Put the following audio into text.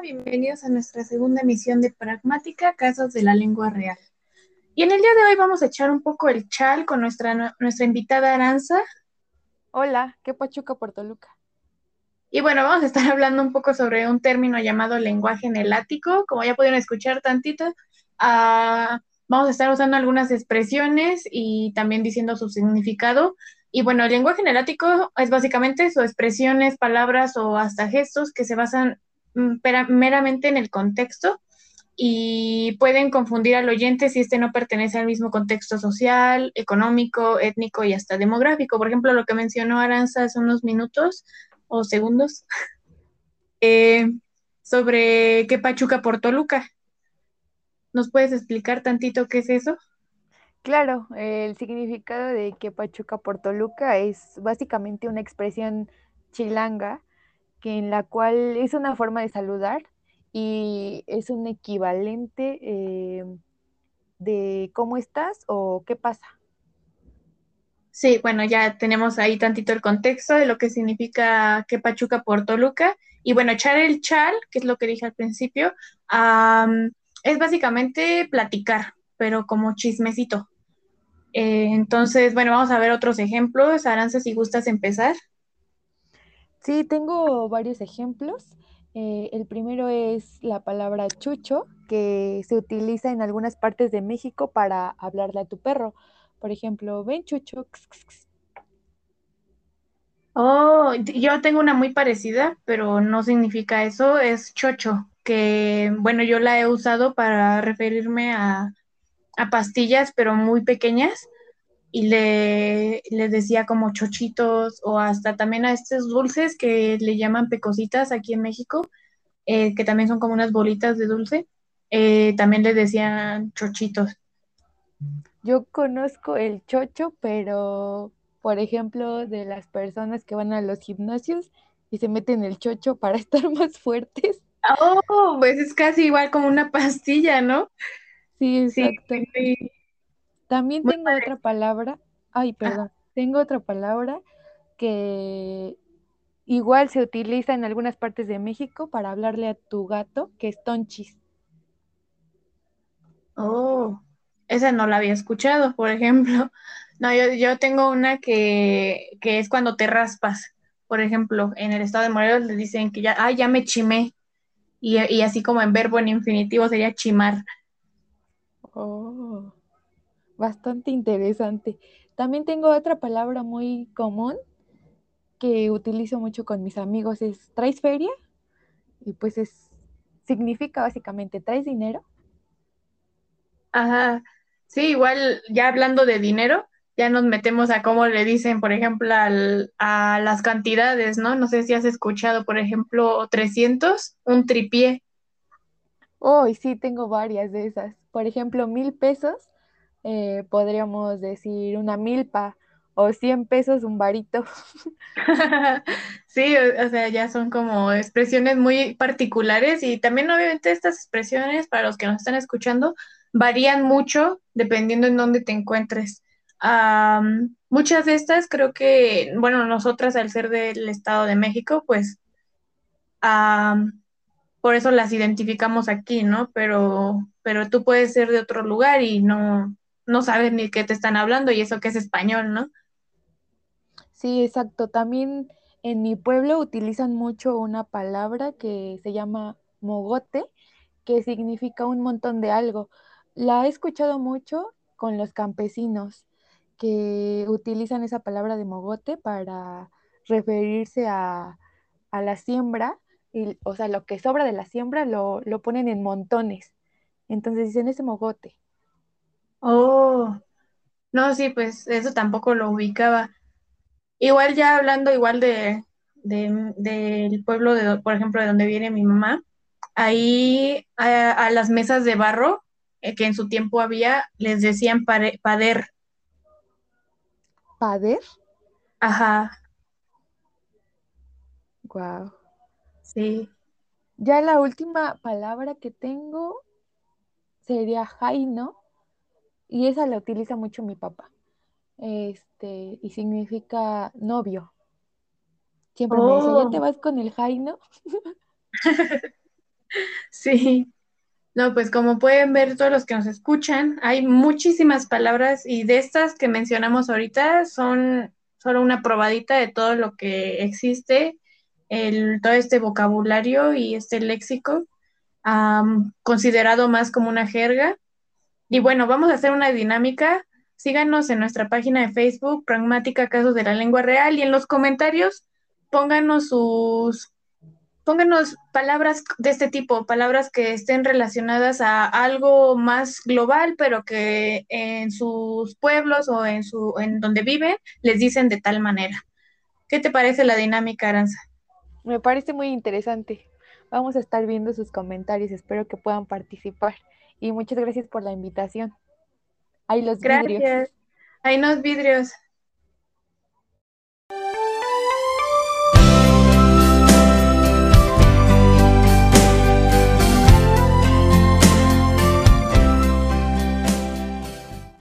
bienvenidos a nuestra segunda emisión de Pragmática, Casos de la Lengua Real. Y en el día de hoy vamos a echar un poco el chal con nuestra, nuestra invitada Aranza. Hola, ¿qué Pachuca Toluca? Y bueno, vamos a estar hablando un poco sobre un término llamado lenguaje enelático. Como ya pudieron escuchar tantito, ah, vamos a estar usando algunas expresiones y también diciendo su significado. Y bueno, el lenguaje enelático es básicamente sus expresiones, palabras o hasta gestos que se basan meramente en el contexto y pueden confundir al oyente si este no pertenece al mismo contexto social, económico, étnico y hasta demográfico. Por ejemplo, lo que mencionó Aranza hace unos minutos o segundos eh, sobre qué Pachuca por Toluca. ¿Nos puedes explicar tantito qué es eso? Claro, el significado de que Pachuca por Toluca es básicamente una expresión chilanga que en la cual es una forma de saludar y es un equivalente eh, de cómo estás o qué pasa. Sí, bueno, ya tenemos ahí tantito el contexto de lo que significa que Pachuca por Toluca. Y bueno, echar el chal, que es lo que dije al principio, es básicamente platicar, pero como chismecito. Eh, entonces, bueno, vamos a ver otros ejemplos. Aranza, si gustas empezar. Sí, tengo varios ejemplos. Eh, el primero es la palabra chucho, que se utiliza en algunas partes de México para hablarle a tu perro. Por ejemplo, ven chucho. Oh, yo tengo una muy parecida, pero no significa eso, es chocho, que bueno, yo la he usado para referirme a, pastillas, pero muy pequeñas, y le, decía como chochitos o hasta también a estos dulces que le llaman pecositas aquí en México, eh, que también son como unas bolitas de dulce, eh, también le decían chochitos. Yo conozco el chocho, pero por ejemplo, de las personas que van a los gimnasios y se meten el chocho para estar más fuertes. Oh, pues es casi igual como una pastilla, ¿no? Sí, exacto. También tengo otra palabra, ay, perdón, tengo otra palabra que igual se utiliza en algunas partes de México para hablarle a tu gato, que es tonchis. Oh, esa no la había escuchado, por ejemplo. No, yo, yo tengo una que, es cuando te raspas. Por ejemplo, en el estado de Morelos le dicen que ya, ah, ya me chimé. Y, y así como en verbo en infinitivo sería chimar. Oh, bastante interesante. También tengo otra palabra muy común que utilizo mucho con mis amigos, es ¿traes feria? Y pues es, significa básicamente, ¿traes dinero? Ajá, sí, igual ya hablando de dinero, ya nos metemos a cómo le dicen, por ejemplo, a las cantidades, ¿no? No sé si has escuchado, por ejemplo, 300, un tripié. Oh, sí, tengo varias de esas. Por ejemplo, mil pesos, eh, podríamos decir una milpa, o 100 pesos un varito. sí, o, sea, ya son como expresiones muy particulares y también obviamente estas expresiones, para los que nos están escuchando, varían mucho dependiendo en dónde te encuentres muchas de estas creo que, bueno, nosotras al ser del Estado de México, pues por eso las identificamos aquí, ¿no? Pero, pero tú puedes ser de otro lugar y no, no sabes ni qué te están hablando y eso que es español, ¿no? Sí, exacto. También en mi pueblo utilizan mucho una palabra que se llama mogote, que significa un montón de algo. La he escuchado mucho con los campesinos que utilizan esa palabra de mogote para referirse a, la siembra, y, o sea, lo que sobra de la siembra lo, ponen en montones. Entonces dicen ese mogote. Oh, no, sí, pues eso tampoco lo ubicaba. Igual ya hablando igual de, del pueblo, de, por ejemplo, de donde viene mi mamá, ahí a, las mesas de barro eh, que en su tiempo había, les decían pader. ¿Pader? Ajá. Wow. Sí. Ya la última palabra que tengo sería jaino y esa la utiliza mucho mi papá. Este, y significa novio. Siempre me dice, ¿ya te oh. vas con el jaino? Sí. No, pues como pueden ver todos los que nos escuchan, hay muchísimas palabras y de estas que mencionamos ahorita son solo una probadita de todo lo que existe, el, todo este vocabulario y este léxico, considerado más como una jerga. Y bueno, vamos a hacer una dinámica. Síganos en nuestra página de Facebook, Pragmática Casos de la Lengua Real, y en los comentarios pónganos sus pónganos palabras de este tipo, palabras que estén relacionadas a algo más global, pero que en sus pueblos o en su en donde viven les dicen de tal manera. ¿Qué te parece la dinámica, Aranza? Me parece muy interesante. Vamos a estar viendo sus comentarios, espero que puedan participar. Y muchas gracias por la invitación. Ahí los gracias. vidrios. Ahí los vidrios.